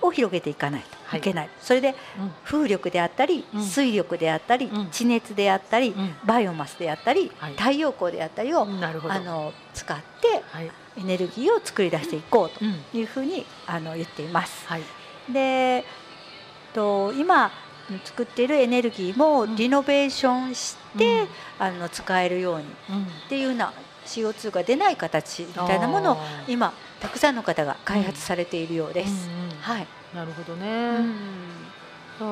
S2: を広げていかない
S1: はい。
S2: といけない、それで
S1: うん。
S2: 風力であったり、
S1: うん。
S2: 水力であったり、
S1: うん。
S2: 地熱であったり、
S1: うん。
S2: バイオマスであったり、
S1: はい。
S2: 太陽光であったりを、あの使って
S1: はい
S2: エネルギーを作り出していこう
S1: うん
S2: というふうにあの言っています。
S1: はい。
S2: でと今作っているエネルギーもリノベーションして、
S1: うん。
S2: あの使えるようにっ
S1: うん。
S2: ていうような CO2 が出ない形みたいなものを今たくさんの方が開発されているようです。
S1: うんうん
S2: はい、
S1: なるほど
S2: う
S1: ね、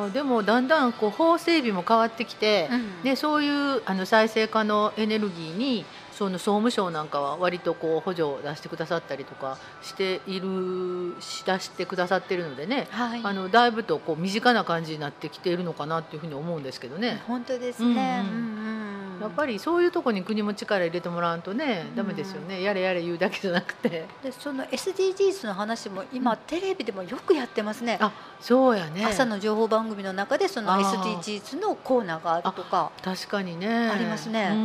S1: うでもだんだんこう法整備も変わってきて、ね、そういうあの再生可能エネルギーにその総務省なんかは割とこう補助を出してくださったりとかしているし出してくださってるのでね、
S2: はい、
S1: あのだいぶとこう身近な感じになってきているのかなっていうふうに思うんですけどね。
S2: 本当ですね。
S1: うんうん
S2: うんうん
S1: やっぱりそういうところに国も力入れてもらわんとね、ダメですよね。やれやれ言うだけじゃなくて。
S2: でその SDGs の話も今、テレビでもよくやってますね。
S1: あ、そうやね。
S2: 朝の情報番組の中でその SDGs のコーナーがあるとか
S1: 確かにね。
S2: ありますね。
S1: うん
S2: う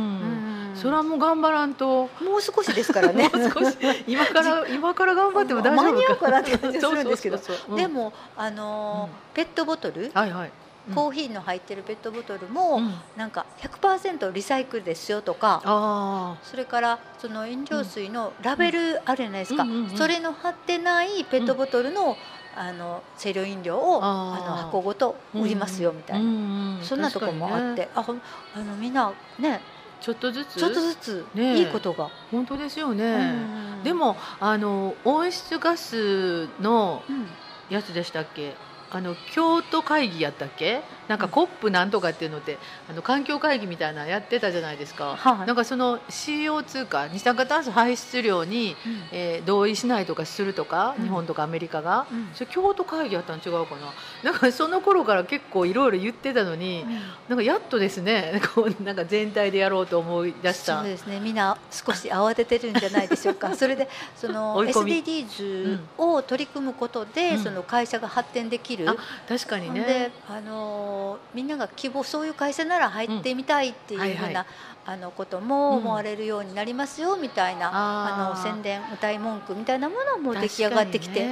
S2: ん
S1: それはもう頑張らんと。
S2: もう少しですからね。
S1: もう少し。今から今から頑張っても大丈夫か。
S2: 間に合うかなって感じがするんですけど。でもあのーペットボトル、
S1: うんはいはい、うん。
S2: コーヒーの入ってるペットボトルも、
S1: うん。
S2: なんか100%リサイクルですよとか。
S1: あ
S2: それからその飲料水のラベルあるじゃないですか、
S1: うんうんうんうん。
S2: それの貼ってないペットボトルの,、あの清涼飲料を
S1: あ
S2: の箱ごと売りますよみたいな、
S1: うんうん
S2: そんなとこもあって、ああのみんなね
S1: ちょっとずつ？
S2: ちょっとずつ。
S1: ね
S2: いいことが、
S1: 本当ですよね、
S2: うん。
S1: で、もあの温室ガスの
S2: うん。
S1: やつでしたっけ？あの京都会議やったっけ？なんか
S2: うん
S1: コップなんとかっていうのってあの環境会議みたいなのやってたじゃないですか、
S2: はい。
S1: なんかその CO2 か二酸化炭素排出量に、えー同意しないとかするとか、
S2: うん。
S1: 日本とかアメリカが、
S2: うん。
S1: それ京都会議やったん違うかな。なんかその頃から結構いろいろ言ってたのに、なんかやっとですねこう なんか全体でやろうと思い出した。
S2: そうですね。みんな少し慌ててるんじゃないでしょうか。それでその SDGs を取り組むことで、
S1: うん。
S2: その会社が発展できる、
S1: あ確かにね、
S2: あのーみんなが希望そういう会社なら入ってみたいっていうふうな、あのことも思われるようになりますよみたいな、あの宣伝歌い文句みたいなものも出来上がってきて、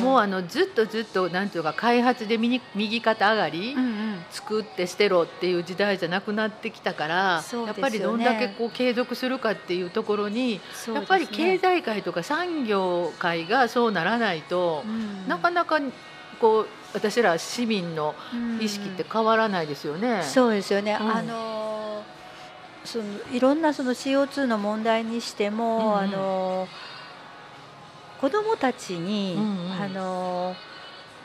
S1: もうあのずっとずっとなんていうか開発で右右肩上がり、
S2: うんうん
S1: 作って捨てろっていう時代じゃなくなってきたから、
S2: ね
S1: やっぱりどんだけこう継続するかっていうところに、
S2: ね
S1: やっぱり経済界とか産業界がそうならないと、
S2: うん
S1: なかなかこう私ら市民の意識って変わらないですよね。
S2: そうですよね、
S1: うん。
S2: あのーそのいろんなその CO2 の問題にしても、
S1: うんうん。
S2: あのー子どもたちに、
S1: うんうん。
S2: あのー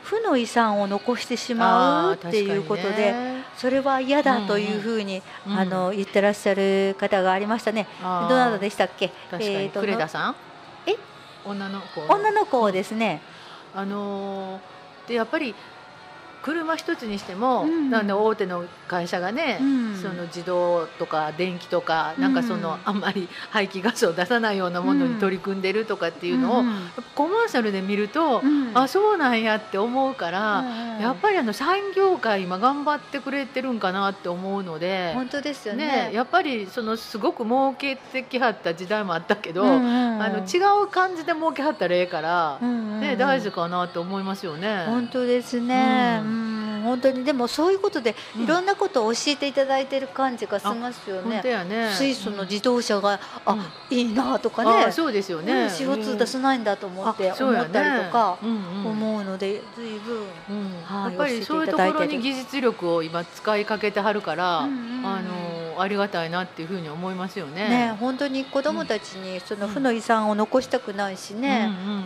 S2: 負の遺産を残してしまうっていうことで、
S1: ね。
S2: それは嫌だというふうに、
S1: うん
S2: あの言ってらっしゃる方がありましたね。どなたでしたっけ？
S1: 確かに、
S2: ーと
S1: クレダさん？
S2: え？
S1: 女の子。
S2: 女の子ですね。
S1: あのーでやっぱり車一つにしても、
S2: うん。
S1: なんで大手の会社がね、
S2: うん。
S1: その自動とか電気とか、なんかその
S2: うん
S1: あんまり排気ガスを出さないようなものに取り組んでるとかっていうのを、
S2: うん。
S1: コマーシャルで見ると、
S2: うん。
S1: あそうなんやって思うから、
S2: うん
S1: やっぱりあの産業界今頑張ってくれてるんかなって思うので。
S2: 本当ですよね。
S1: ね、やっぱりそのすごく儲けてきはった時代もあったけど、あの違う感じで儲けはったらええから、ね、大事かなと思いますよね。
S2: 本当ですね、
S1: う
S2: うんん本当にでもそういうことで
S1: うん。
S2: いろんなことを教えていただいてる感じがしますよ
S1: 本
S2: ね。
S1: ね。
S2: 水素の自動車が、あ、
S1: うん。
S2: いいなとか
S1: あ
S2: ね、
S1: そうですよね。
S2: うん CO2 出さないんだと思って思ったりとか思うので、随分
S1: うん。
S2: はい
S1: やっぱりそういうところに技術力を今使いかけてはるから、
S2: うんうんうん。
S1: あのありがたいなっていうふうに思いますよね。
S2: ね本当に子どもたちにその負の遺産を残したくないしね、
S1: うんうん。うん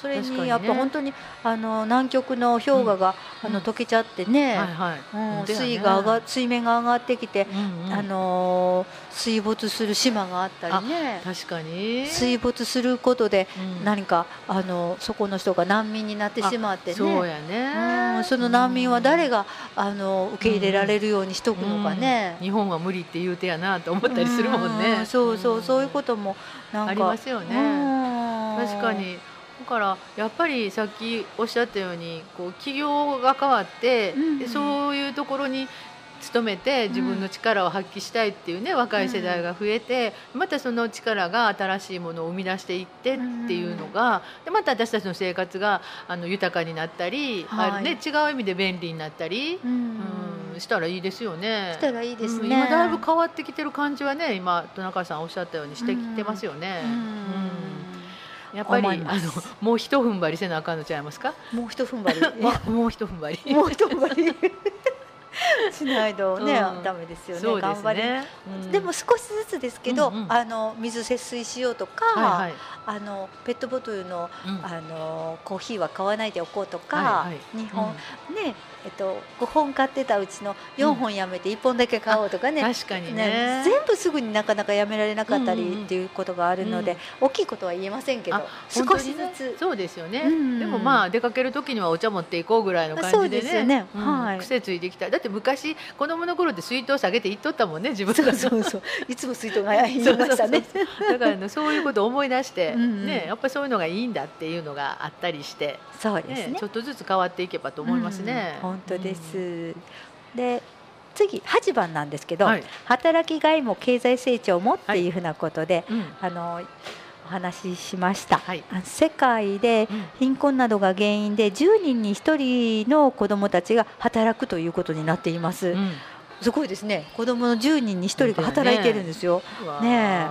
S2: それ
S1: に
S2: やっぱ本当にあの南極の氷河が、
S1: うん。
S2: あの溶けちゃってね、
S1: はいはい。
S2: 水位が上が水面が上がってきて、
S1: うんうん。
S2: あのー水没する島があったりね。
S1: 確かに。
S2: 水没することで
S1: うん。
S2: 何か、あのそこの人が難民になってしまってね。
S1: そうやね。
S2: うんその難民は誰が、あの受け入れられるようにしとくのかね。
S1: うん。日本は無理って言うてやなと思ったりするもんね。
S2: うんそうそうそういうこともなんか。
S1: ありますよね。
S2: うん。
S1: 確かに。だからやっぱりさっきおっしゃったようにこう企業が変わって、
S2: うんうん
S1: でそういうところに勤めて自分の力を発揮したいっていうね若い世代が増えて、またその力が新しいものを生み出していってっていうのが、でまた私たちの生活があの豊かになったり、
S2: はい。
S1: ね、違う意味で便利になったり、
S2: うん。
S1: うんしたらいいですよね。
S2: したらいいですね、
S1: うん今だいぶ変わってきてる感じはね今戸中さんおっしゃったようにしてきてますよね。
S2: うん。
S1: うんやっぱりあのもう一踏ん張りせなあかんのちゃいますか？
S2: もう一踏ん張り。
S1: も うもう一踏ん張り。
S2: もう一踏ん張り。しないとね、
S1: うん。
S2: ダメですよね。
S1: そうです
S2: 頑張り。
S1: ね。うん。
S2: でも少しずつですけど、
S1: うんうん。
S2: あの水節水しようとか、
S1: はいはい。
S2: あのペットボトルの
S1: うん。
S2: あのコーヒーは買わないでおこうとか、
S1: はいはい。
S2: 2本、ねえっと5本買ってたうちの4本やめて1本だけ買おうとかね,、
S1: 確かにね。
S2: 全部すぐになかなかやめられなかったり
S1: うんうん。うん
S2: っていうことがあるので、大きいことは言えませんけど
S1: あ
S2: 少しずつ。
S1: そうですよね、
S2: うん
S1: でもまあ出かける時にはお茶持っていこうぐらいの感じでね。
S2: ですよね。
S1: うん。
S2: はい。
S1: 癖ついてきた。だって昔子供の頃って水筒下げて行っとったもんね自分が。
S2: そうそういつも水筒が言いましたね。
S1: だからねそういうことを思い出して
S2: うんうん。
S1: ねやっぱりそういうのがいいんだっていうのがあったりして、
S2: そうですね。
S1: ねちょっとずつ変わっていけばと思いますね、
S2: うん本当です。で次8番なんですけど、
S1: はい
S2: 働きがいも経済成長もっていうふうなことで、
S1: うん
S2: あのお話ししました。
S1: はい
S2: あ世界で
S1: うん
S2: 貧困などが原因で10人に1人の子どもたちが働くということになっています。
S1: うん
S2: すごいですね。子どもの10人に1人が働いてるんですよ。
S1: うわー
S2: ね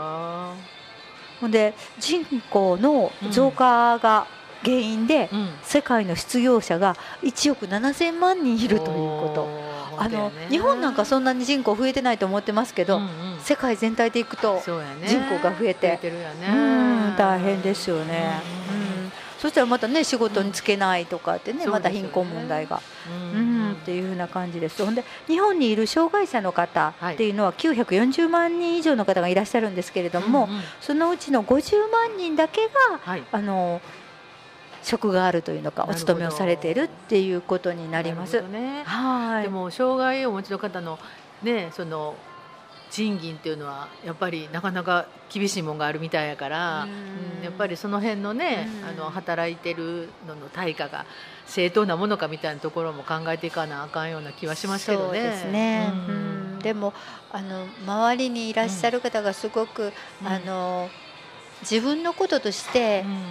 S2: ほんで人口の増加が原因で、
S1: うん。
S2: 世界の失業者が1億7000万人いるということ。あの日本なんかそんなに人口増えてないと思ってますけど、
S1: うんうん。
S2: 世界全体でいくと人口が増えて。
S1: てるよね。
S2: うん大変ですよね、
S1: うん
S2: うんそしたらまたね仕事に就けないとかってね、
S1: うん
S2: また貧困問題が、
S1: う
S2: うん。んっていうふうな感じです。ほんで日本にいる障害者の方っていうのは940万人以上の方がいらっしゃるんですけれども、そのうちの50万人だけが
S1: はい。
S2: あの職があるというのかお勤めをされているっていうことになります。
S1: ね。
S2: はい。
S1: でも障害をお持ちの方のねその賃金っていうのはやっぱりなかなか厳しいもんがあるみたいやから、
S2: うん。
S1: うんやっぱりその辺のね、
S2: うん。
S1: あの働いてるのの対価が正当なものかみたいなところも考えていかなあかんような気はしますけどね。
S2: そうですね、
S1: う
S2: うん。んでもあの周りにいらっしゃる方がすごく、
S1: うん。
S2: あの自分のこととして
S1: うん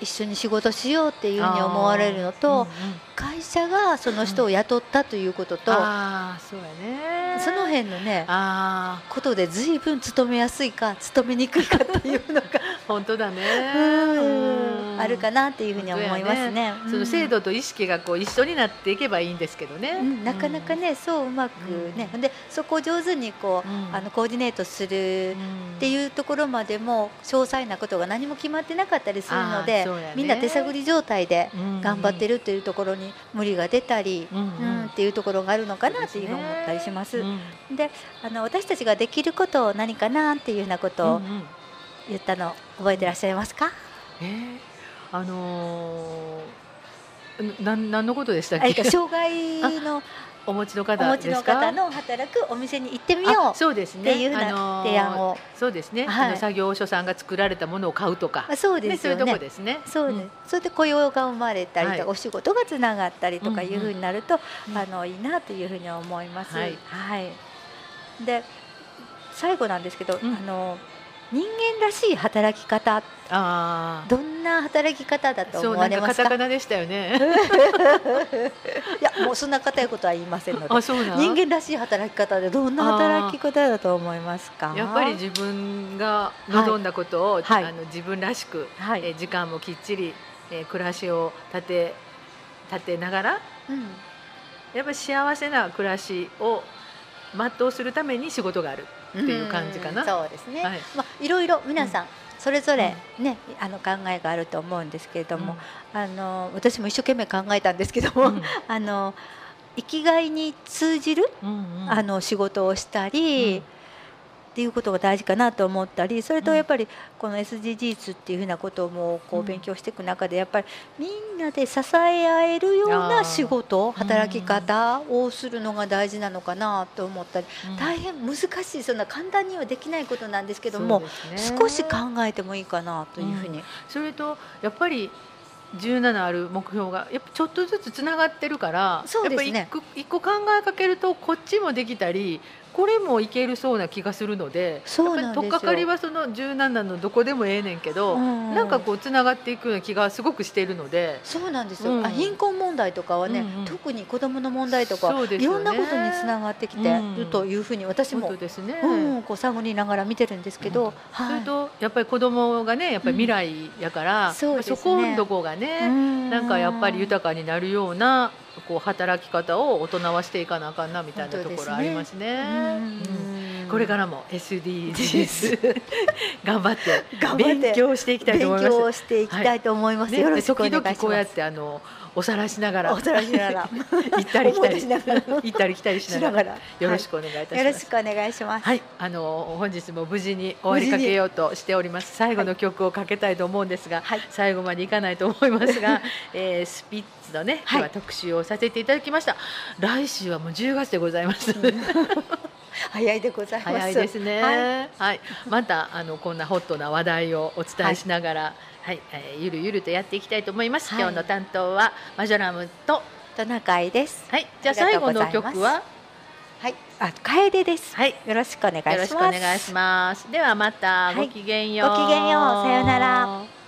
S2: 一緒に仕事しようっていうふうに思われるのと、
S1: うんうん。
S2: 会社がその人を雇ったということと、
S1: あーそうやね。
S2: その辺のね
S1: あ
S2: ことで随分勤めやすいか勤めにくいかっていうのが
S1: あ本当だね。
S2: うん。あるかなっていうふうに思いますね。
S1: その制度と意識がこう一緒になっていけばいいんですけどね、
S2: うん、なかなかね、そううまくね、ほんでそこを上手にこう、
S1: うん。
S2: あのコーディネートする
S1: うん。
S2: っていうところまでも詳細なことが何も決まってなかったりするの
S1: あ
S2: で、
S1: ね。
S2: みんな手探り状態で
S1: うん。
S2: 頑張ってるっていうところに無理が出たり、
S1: うん。
S2: っていうところがあるのかなっていうふうに思ったりします。
S1: うん。
S2: であの私たちができることを何かなっていうようなことを
S1: うんうん
S2: 言ったの覚えてらっしゃいますか、
S1: えーあのーなん何のことでしたっけ？
S2: 障害の
S1: お持ちの
S2: お
S1: 方
S2: 持ちの方の働くお店に行ってみよ
S1: あそうですね。
S2: っていう提案を。
S1: そうですね、
S2: はい。
S1: あの作業所さんが作られたものを買うとか。
S2: そうですよ
S1: そういうとこ
S2: ね。
S1: ですね。
S2: そうです、
S1: ん。
S2: それで雇用が生まれたりとか、
S1: はい。
S2: お仕事がつながったりとかいうふうになると、
S1: うん
S2: あのいいなというふうに思います。
S1: はい。
S2: はい。で最後なんですけど、
S1: うん。
S2: あの人間らしい働き方
S1: ああ
S2: どんな働き方だと思
S1: そうなんかカ
S2: われますか
S1: タカナでしたよね。
S2: いやもうそんな固いことは言いませんので
S1: あそうなん
S2: 人間らしい働き方でどんな働き方だと思いますか？
S1: やっぱり自分が望んだことを、
S2: はい。
S1: あの自分らしく、
S2: はい。
S1: えー時間もきっちり、えー暮らしを立て立てながら
S2: うん。
S1: やっぱり幸せな暮らしを全うするために仕事があるっていう感じかな。
S2: うんそうですね、
S1: はい。
S2: まあ、いろいろ皆さんそれぞれね、あの考えがあると思うんですけれども、あの私も一生懸命考えたんですけども、
S1: うん。
S2: あの生きがいに通じる、
S1: うんうん。
S2: あの仕事をしたり、
S1: うん
S2: っていうことが大事かなと思ったりそれと
S1: うん。
S2: やっぱりこの SDGs っていうふうなこともこ
S1: う
S2: うん勉強していく中でやっぱりみんなで支え合えるような仕事働き方をするのが大事なのかなと思ったり
S1: うん。
S2: 大変難しいそんな簡単にはできないことなんですけども、少し考えてもいいかなというふうに、
S1: それとやっぱり17ある目標がやっぱちょっとずつつながってるから
S2: そうですね。
S1: やっぱ一個一個考えかけるとこっちもできたりこれもいけるそうな気がするので
S2: そうな
S1: 取っかかりはその17のどこでもええねんけど、
S2: うん
S1: なんかこうつながっていくような気がすごくしているので。
S2: そうなんですよ、
S1: うん
S2: あ貧困問題とかはね、
S1: うんうん。
S2: 特に子どもの問題とか、
S1: ね。
S2: いろんなことにつながってきてるというふうに私
S1: 本
S2: も、
S1: 当ですね、
S2: うん、こう探りながら見てるんですけど、
S1: そ
S2: はい。
S1: れとやっぱり子供がねやっぱり未来やから、
S2: ん。そね。
S1: こんどこがね、なんかやっぱり豊
S2: か
S1: かになるようなこう働き方を大人はしていかなあかんなみたいなところありますね。うんこれからも SDGs 頑張って
S2: 頑張って
S1: 勉強していきたいと思
S2: 勉
S1: います。
S2: 強していきたいと思います、
S1: ね
S2: よろしくお願いします。
S1: 時々こうやってあのおさらしながら。
S2: おさらしながら。
S1: 行ったり来たり。
S2: 思い出しながら。
S1: 行ったり来たりし
S2: し
S1: ながら。よろしくお願いいたします。
S2: よろしくお願いします、
S1: はい、あの本日も無事に終わりかけようとしております。最後の曲をかけたいと思うんですが、
S2: はい。
S1: 最後までいかないと思いますが、えースピッツのね、
S2: はい。
S1: 今日は特集をさせていただきました。来週はもう10月でございます。
S2: 早いでございます。
S1: 早いですね。
S2: は
S1: はいい、またあのこんなホットな話題をお伝えしながら、はい、えーゆるゆるとやっていきたいと思います。
S2: はい。
S1: 今日の担当はマジョラムと、
S2: トナカイです。
S1: はい、じゃあ最後の曲は、
S2: はいあ楓です。
S1: はい、
S2: よろしくお願いします。
S1: よろしくお願いします。ではまた
S2: はい。
S1: ごきげんよう。
S2: ごきげんよう。さようなら。